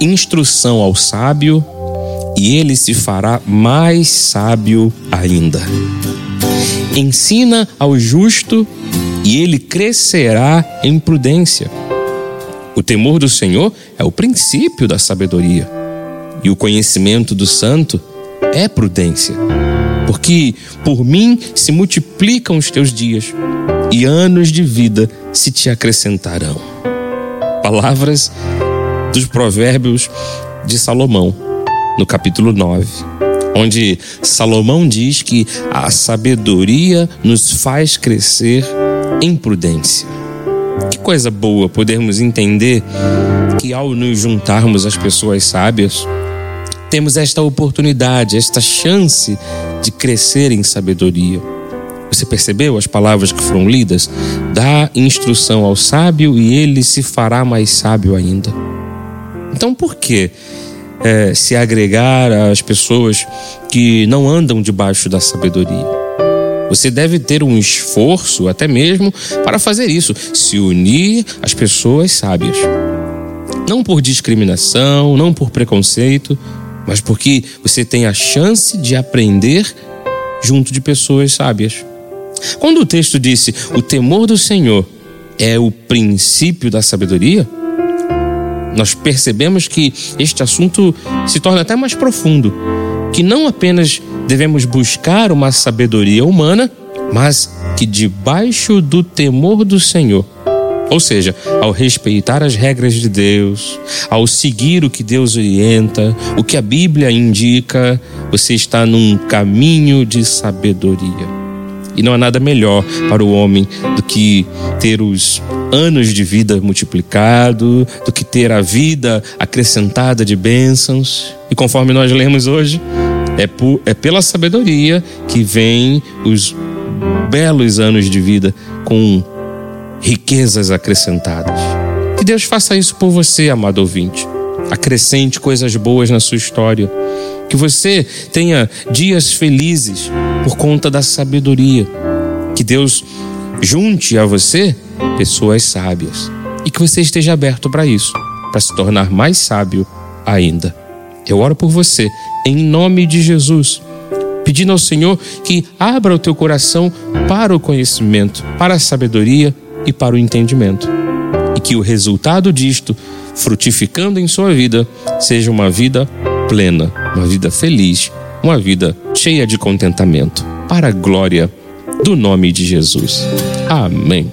Instrução ao sábio e ele se fará mais sábio ainda. Ensina ao justo e ele crescerá em prudência. O temor do Senhor é o princípio da sabedoria, e o conhecimento do santo é prudência. Porque por mim se multiplicam os teus dias, e anos de vida se te acrescentarão. Palavras dos Provérbios de Salomão, no capítulo 9, onde Salomão diz que a sabedoria nos faz crescer em prudência. Que coisa boa podermos entender que ao nos juntarmos às pessoas sábias, temos esta oportunidade, esta chance de crescer em sabedoria. Você percebeu as palavras que foram lidas? Dá instrução ao sábio e ele se fará mais sábio ainda. Então, por que é, se agregar às pessoas que não andam debaixo da sabedoria? Você deve ter um esforço, até mesmo, para fazer isso, se unir às pessoas sábias. Não por discriminação, não por preconceito, mas porque você tem a chance de aprender junto de pessoas sábias. Quando o texto disse: "O temor do Senhor é o princípio da sabedoria", nós percebemos que este assunto se torna até mais profundo, que não apenas devemos buscar uma sabedoria humana, mas que debaixo do temor do Senhor, ou seja, ao respeitar as regras de Deus, ao seguir o que Deus orienta, o que a Bíblia indica, você está num caminho de sabedoria. E não há nada melhor para o homem do que ter os anos de vida multiplicado, do que ter a vida acrescentada de bênçãos. E conforme nós lemos hoje, é, por, é pela sabedoria que vem os belos anos de vida com riquezas acrescentadas. Que Deus faça isso por você, amado ouvinte. Acrescente coisas boas na sua história. Que você tenha dias felizes por conta da sabedoria. Que Deus junte a você pessoas sábias. E que você esteja aberto para isso, para se tornar mais sábio ainda. Eu oro por você, em nome de Jesus, pedindo ao Senhor que abra o teu coração para o conhecimento, para a sabedoria e para o entendimento. E que o resultado disto, frutificando em sua vida, seja uma vida plena, uma vida feliz, uma vida cheia de contentamento, para a glória do nome de Jesus. Amém.